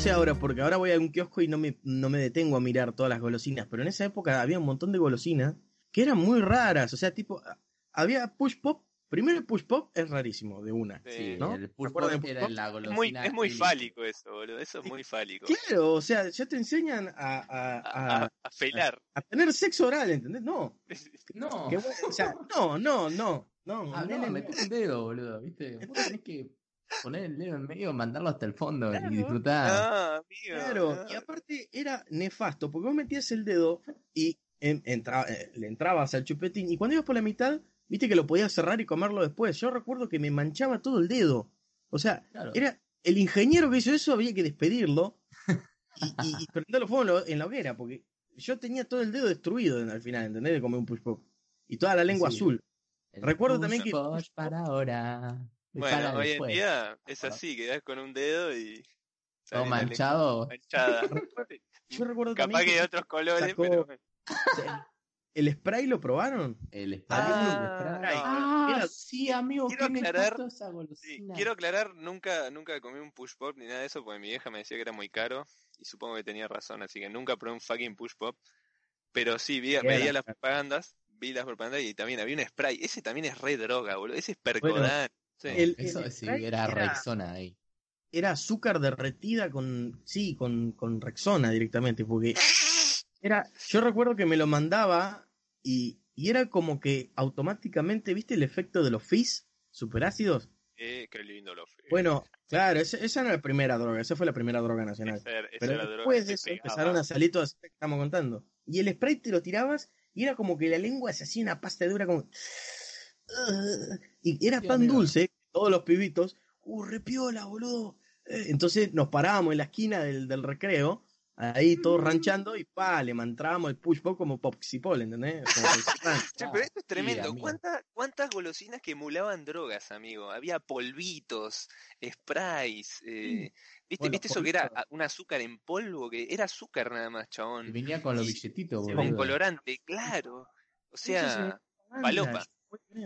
no sé ahora, porque ahora voy a un kiosco y no me, no me detengo a mirar todas las golosinas, pero en esa época había un montón de golosinas que eran muy raras, o sea, tipo, había push pop, primero el push pop es rarísimo, de una. Sí, ¿no? el ¿Te push pop era push pop? la Es golosina. muy, es muy fálico eso, boludo. Eso es muy fálico. Claro, o sea, ya te enseñan a, a, A, a, a- a felar. a tener sexo oral, ¿entendés? No, No. bueno, o sea, no, no, no, no, Ah, nene, no, metés un dedo, boludo, ¿viste? Vos tenés que poner el dedo en medio, mandarlo hasta el fondo Claro. y disfrutar. Ah, amigo. Claro, ah. y aparte era nefasto, porque vos metías el dedo y en- entra- eh, le entrabas al chupetín, y cuando ibas por la mitad, viste que lo podías cerrar y comerlo después. Yo recuerdo que me manchaba todo el dedo. O sea, Claro. era el ingeniero que hizo eso, había que despedirlo y, y, y prenderlo fuego en la- hoguera, porque yo tenía todo el dedo destruido en- al final, ¿entendés? De comer un push pop. Y toda la lengua Sí. azul. El recuerdo también que- para ahora. Bueno, hoy en día es así, quedás con un dedo y. La manchado. manchada. Yo recuerdo Capaz también que de otros colores, sacó- pero. o el spray lo probaron. El spray. Ah, el spray. no, Ah, era- sí, amigo, quiero qué aclarar- esa Sí, quiero aclarar, nunca, nunca comí un push pop ni nada de eso, porque mi vieja me decía que era muy caro, y supongo que tenía razón, así que nunca probé un fucking push pop. Pero sí, vi, veía las propagandas, vi las propagandas y también había un spray. Ese también es re droga, boludo. Ese es percodan. Sí. el- Eso el sí, era era- Rexona ahí. era azúcar derretida con, sí, con, con Rexona directamente, porque era, yo recuerdo que me lo mandaba y, y era como que automáticamente, ¿viste el efecto de los fizz superácidos? Eh, qué lindo lo fue. Bueno, claro, esa era la primera droga, esa fue la primera droga nacional. Esa Pero era después de eso pegaba. empezaron a salir todas estas que estamos contando. Y el spray te lo tirabas y era como que la lengua se hacía una pasta dura como... Y era Sí, tan amigo. dulce, todos los pibitos, ¡uh, repiola, boludo! Eh, Entonces nos parábamos en la esquina del, del recreo, ahí todos ranchando, y pa, le mantrábamos el push pop como popsipol, ¿entendés? Como pero esto es tremendo. ¿Cuántas, ¿Cuántas golosinas que emulaban drogas, amigo? Había polvitos, sprays. eh, ¿Viste, Bueno, ¿viste eso que era un azúcar en polvo? Que era azúcar nada más, Y chabón. venía con los billetitos. Con colorante, claro. O sea, Palopa.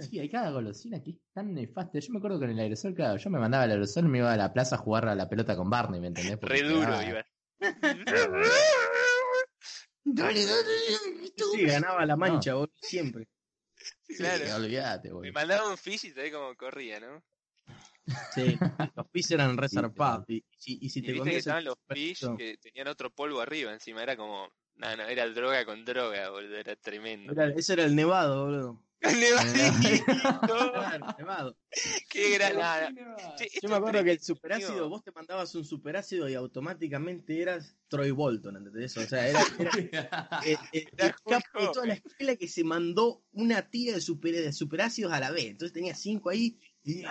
Sí, hay cada golosina que es tan nefasta. Yo me acuerdo que en el aerosol, claro, yo me mandaba el aerosol y me iba a la plaza a jugar a la pelota con Barney, ¿me entendés? Porque re duro iba. Dale, dale. Sí, ganaba la mancha, boludo, siempre. Sí, Claro. olvídate, Me mandaba un fish y sabés cómo corría, ¿no? Sí, los pis eran re Sí, zarpados. Y, si- y si Y te viste que estaban los fish que tenían otro polvo arriba encima. Era como. No, no, era droga con droga, boludo. Era tremendo. era- ese era el nevado, boludo. Nevadito. Claro. Qué granada. Yo me acuerdo que el superácido, vos te mandabas un superácido y automáticamente eras Troy Bolton, ¿entendés? O sea, era, era eh, eh, Era el capo de Hulk toda la escuela que se mandó una tira de, super, de superácidos a la vez. Entonces tenía cinco ahí y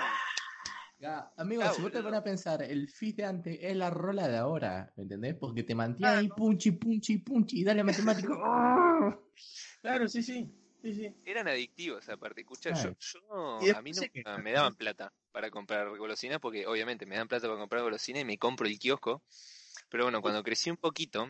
Ya, Amigo, Ah, si vos te pones a pensar, el fit de antes es la rola de ahora, ¿me entendés? Porque te mantiene ahí punchi, punchi, punchi, y dale matemático. Claro, sí, sí. Sí, sí. Eran adictivos aparte. Escucha, Claro. yo, yo- a mí nunca me daban plata para comprar golosinas porque obviamente me dan plata para comprar golosinas y me compro el kiosco. Pero bueno, cuando crecí un poquito,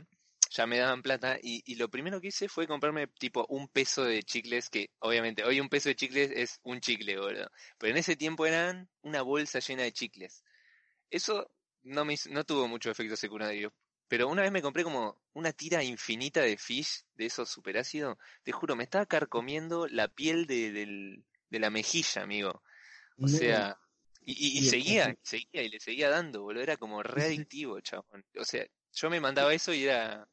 ya me daban plata y, y lo primero que hice fue comprarme tipo un peso de chicles que obviamente hoy un peso de chicles es un chicle, boludo. Pero en ese tiempo eran una bolsa llena de chicles. Eso no me hizo- no tuvo mucho efecto secundario. Pero una vez me compré como una tira infinita de fish, de esos superácidos. Te juro, me estaba carcomiendo la piel de, del- de la mejilla, amigo. O No. sea, y, y- seguía, y seguía, y le seguía dando, boludo. Era como re adictivo, chabón. O sea, yo me mandaba eso y era,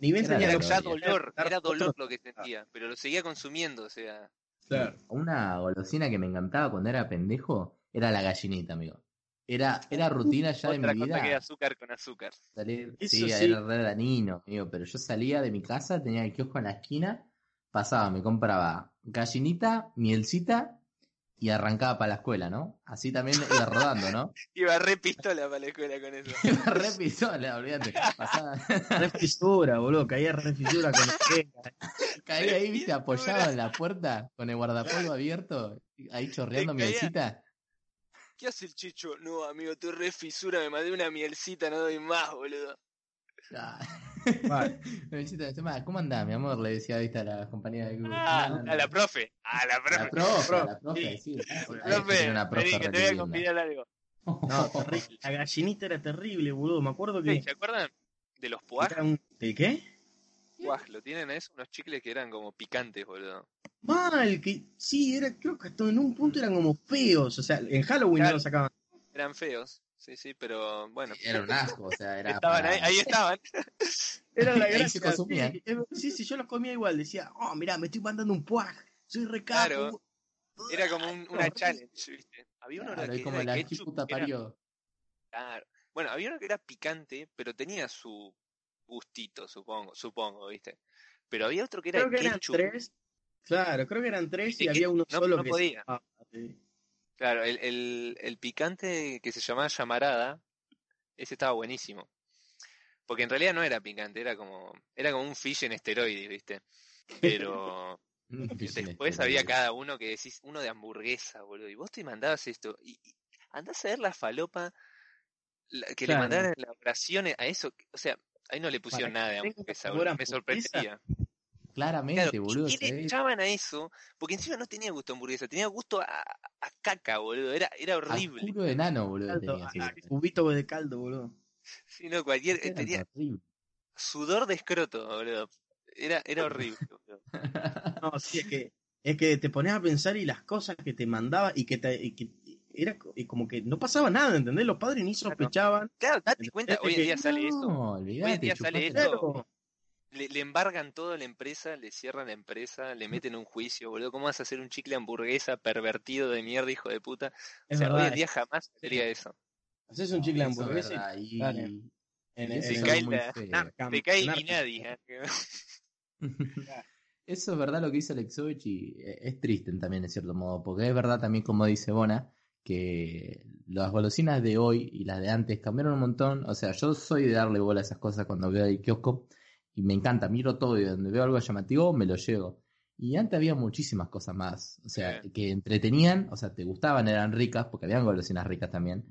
Ni bien Era era gloria. dolor, era dolor lo que sentía, pero lo seguía consumiendo, o sea. Claro. Una golosina que me encantaba cuando era pendejo era la gallinita, amigo. Era, era rutina ya de mi cosa que vida. azúcar con azúcar. Salir, sí, sí. era re danino, amigo, pero yo salía de mi casa, tenía el kiosco en la esquina, pasaba, me compraba gallinita, mielcita y arrancaba para la escuela, ¿no? Así también iba rodando, ¿no? Iba re pistola para la escuela con eso. Iba re pistola, olvídate. Pasaba, Re fisura, boludo. Caía re fisura con la queja. caía ahí, viste, apoyado en la puerta, con el guardapolvo abierto, ahí chorreando mielcita. ¿Qué hace el chicho? No, amigo, estoy re fisura, me mandé una mielcita, no doy más, boludo. Ah. Vale. Encima, ¿Cómo andás, mi amor? Le decía, viste, a la compañía de grupo. Ah, No, no, a la no. profe, a la La profe. profe, profe, la profe, sí. sí. Profe, una profe vení que te voy a convidar algo. No, terrible. La gallinita era terrible, boludo. Me acuerdo que. ¿Se acuerdan de los un- ¿De qué? Lo tienen eso, unos chicles que eran como picantes, boludo. Mal, que sí, era, creo que hasta en un punto eran como feos. O sea, en Halloween no Claro. lo sacaban. Eran feos, sí, sí, pero bueno. Era un asco, o sea, era. Estaban para- ahí, ahí estaban. Era la gracia. consumían. Sí, sí, sí, yo los comía igual. Decía, oh, mirá, me estoy mandando un puaj. Soy recapo. Claro. Era como un- una challenge, ¿viste? Había uno Claro, que como era la de ketchup, puta era- parió. claro. Bueno, había uno que era picante, pero tenía su gustito, supongo, supongo, ¿viste? Pero había otro que era Creo que eran tres. Claro, creo que eran tres y había uno no- solo no que podía. Ah, sí. Claro, el, el, el picante que se llamaba llamarada, ese estaba buenísimo. Porque en realidad no era picante, era como, era como un fish en esteroides, ¿viste? Pero después había cada uno que decís, uno de hamburguesa, boludo. Y vos te mandabas esto. Y, y andás a ver la falopa la- que Claro. le mandaron en la oración a eso. O sea, ahí no le pusieron nada de sabor a Me sorprendería. Claramente, Claro, boludo. ¿y qué le echaban a eso? Porque encima no tenía gusto a hamburguesa, tenía gusto a, a caca, boludo. Era, era a horrible. culo de nano, boludo. Caldo, tenía, sí. ah, cubito de caldo, boludo. Sí, no, cualquier, Era tenía horrible. sudor de escroto, boludo. Era, era horrible, boludo. No, sí, es que, es que te pones a pensar y las cosas que te mandaba y que, te, y que era y como que no pasaba nada, ¿entendés? Los padres ni sospechaban. Claro, date cuenta, hoy en que- día sale eso. No, Hoy en día sale. Claro, Le, le embargan todo a la empresa, le cierran la empresa, le meten un juicio, boludo. ¿Cómo vas a hacer un chicle hamburguesa pervertido de mierda, hijo de puta? es o sea, hoy en día jamás sería eso. Haces un chicle hamburguesa y verdad, y- en, Se cae la-. Narcam, Te cae y nadie. ¿eh? Eso es verdad lo que dice Alexovich y eh, es triste también en cierto modo, porque es verdad también como dice Bona, que las golosinas de hoy y las de antes cambiaron un montón, o sea, yo soy de darle bola a esas cosas cuando veo el kiosco y me encanta, miro todo y donde veo algo llamativo me lo llevo. Y antes había muchísimas cosas más, o sea, Sí. que entretenían, o sea, te gustaban, eran ricas, porque habían golosinas ricas también,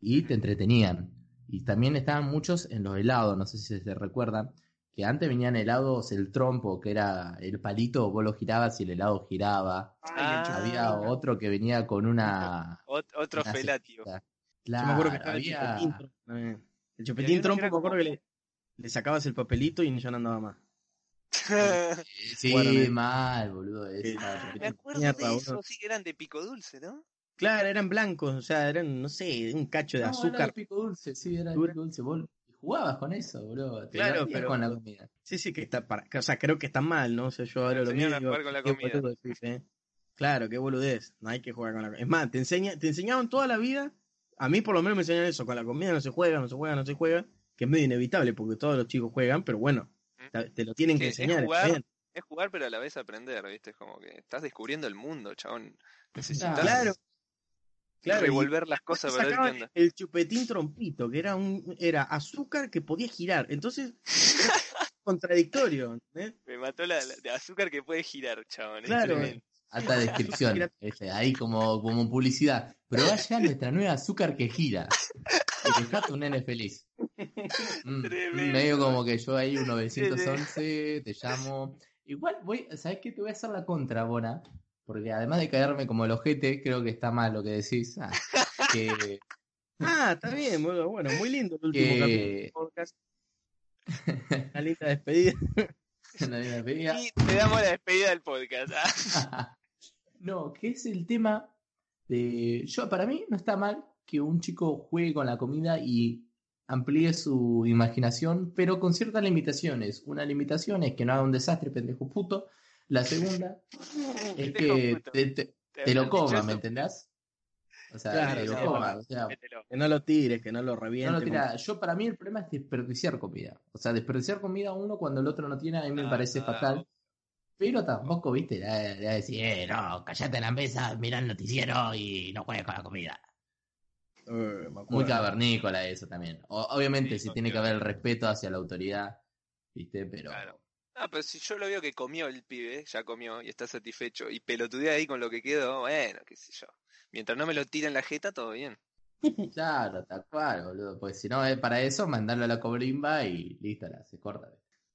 y te entretenían. Y también estaban muchos en los helados, no sé si se recuerdan, que antes venían helados el trompo, que era el palito, vos lo girabas y el helado giraba. Ah, Había otro que venía con una... Ot- otro una felatio. cestita. Yo me acuerdo que Claro, el chupetín trompo. El chupetín era me acuerdo que le, le sacabas el papelito y ya no andaba más. Sí, mal, boludo. Sí. estaba Me acuerdo Mierda, de eso, sí que eran de pico dulce, ¿no? Claro, eran blancos, o sea, eran, no sé, un cacho de No, era azúcar. de pico dulce, sí, era pico dulce. Vos jugabas con eso, boludo. Te Claro, pero- con la comida. Sí, sí, que está para, o sea, creo que está mal, ¿no? O sea, yo ahora lo Enseñaron digo, jugar con la comida. Claro, qué boludez. No hay que jugar con la comida. Es más, te, enseña, te enseñaban toda la vida. A mí por lo menos me enseñaron eso. Con la comida no se juega, no se juega, no se juega. Que es medio inevitable porque todos los chicos juegan, pero bueno, te, te lo tienen que Sí, es enseñar. jugar. Es jugar, pero a la vez aprender, ¿viste? Es como que estás descubriendo el mundo, chabón. Necesitas Claro. Claro, y revolver las cosas para ver qué onda. el chupetín trompito, que era un era azúcar que podía girar. Entonces, contradictorio. ¿entendés? Me mató la, la- de azúcar que puede girar, chabón. Claro. Alta descripción. Este, ahí como, como publicidad. Probá ya nuestra nueva azúcar que gira. Y dejate un nene feliz. Mm, Tremendo. medio como que yo ahí un 911, te llamo. Igual voy, ¿sabes qué? Te voy a hacer la contra, Bona. Porque además de caerme como el ojete, creo que está mal lo que decís. Ah, que Ah, está bien, boludo. bueno, muy lindo el último Que- capítulo del podcast. Una linda despedida. Nadie me pedía. Y te damos la despedida del podcast. ah. no, que es el tema de. Yo, para mí, no está mal que un chico juegue con la comida y amplíe su imaginación, pero con ciertas limitaciones. Una limitación es que no haga un desastre, pendejo puto. La segunda es que te, te- ¿Te te lo coma? ¿me entendés? O sea, Claro, te lo sí, coma. bueno. O sea. Que no lo tires, que no lo no reviente. lo tira. Yo, para mí, el problema es desperdiciar comida. O sea, desperdiciar comida uno cuando el otro no tiene, a mí me Ah, parece ah, fatal. Pero tampoco, viste, de, de decir, eh, no, callate en la mesa, mira el noticiero y no juegues con la comida. Eh. Muy cavernícola eso también. O- obviamente, Sí, sí tiene que haber el respeto hacia la autoridad, viste, pero... Claro. Ah, pero si yo lo veo que comió el pibe, ya comió y está satisfecho, y pelotudea ahí con lo que quedó, bueno, qué sé yo. Mientras no me lo tire en la jeta, todo bien. Claro, tal cual, boludo. Pues si no es para eso, mandarlo a la cobrimba y listo, la se corta.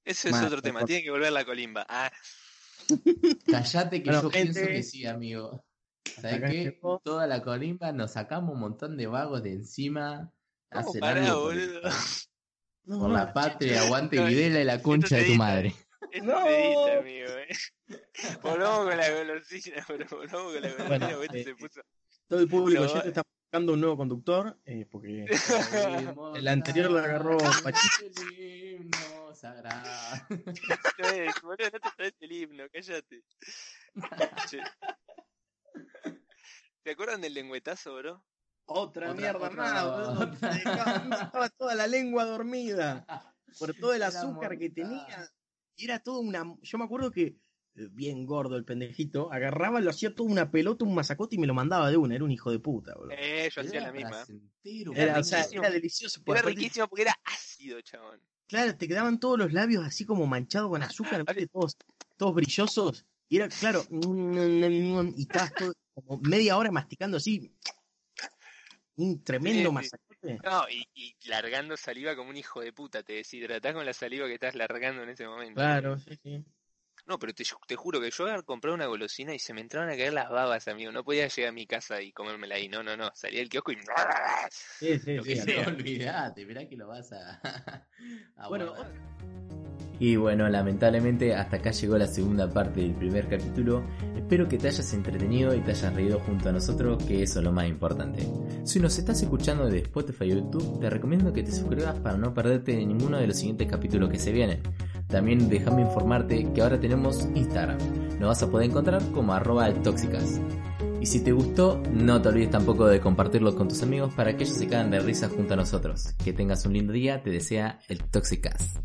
Ese es otro tema, tiene que volver la colimba. Ah, Callate que Bueno, yo gente- pienso que sí, amigo. ¿Sabes qué? Toda la colimba nos sacamos un montón de vagos de encima. ¿Cómo Hacen pará, algo por, boludo? No, por la patria, aguante No, Videla y la concha de tu madre. Esto No. se edita, amigo, eh. Volvamos con la golosina, pero volvamos con la golosina, Bueno, porque esto eh, se puso. Todo el público No, oyente está buscando un nuevo conductor, eh, porque El anterior lo agarró Pachito. El himno sagrado. No es, boludo, no te sabes el himno, cállate. ¿Te acuerdan del lengüetazo, bro? otra, Otra- mierda otra- más, boludo. dejaba toda la lengua dormida por todo el azúcar que tenía. Y era todo una. Yo me acuerdo que, eh, bien gordo el pendejito, agarraba, lo hacía toda una pelota, un masacote y me lo mandaba de una. Era un hijo de puta, boludo. Eh, yo hacía la misma. Era, era o sea, riquísimo. era delicioso. porque Era aparte, riquísimo porque era ácido, chabón. Claro, te quedaban todos los labios así como manchados con azúcar, todos, todos brillosos. Y era, claro, y estabas todo como media hora masticando así. Un tremendo Sí, sí. No, y, y largando saliva como un hijo de puta. Te deshidratás con la saliva que estás largando en ese momento. Claro, sí, sí. No, pero te, te juro que yo había comprado una golosina y se me entraban a caer las babas, amigo. No podía llegar a mi casa y comérmela ahí. No, no, no. Salía del kiosco y. Sí, sí, Lo sí. Olvídate, mirá que lo vas a, a Bueno, guardar. Y bueno, lamentablemente hasta acá llegó la segunda parte del primer capítulo. Espero que te hayas entretenido y te hayas reído junto a nosotros, que eso es lo más importante. Si nos estás escuchando de Spotify o YouTube, te recomiendo que te suscribas para no perderte ninguno de los siguientes capítulos que se vienen. También déjame informarte que ahora tenemos Instagram. Nos vas a poder encontrar como arroba tóxicas. Y si te gustó, no te olvides tampoco de compartirlo con tus amigos para que ellos se cagan de risa junto a nosotros. Que tengas un lindo día, te desea el Toxicast.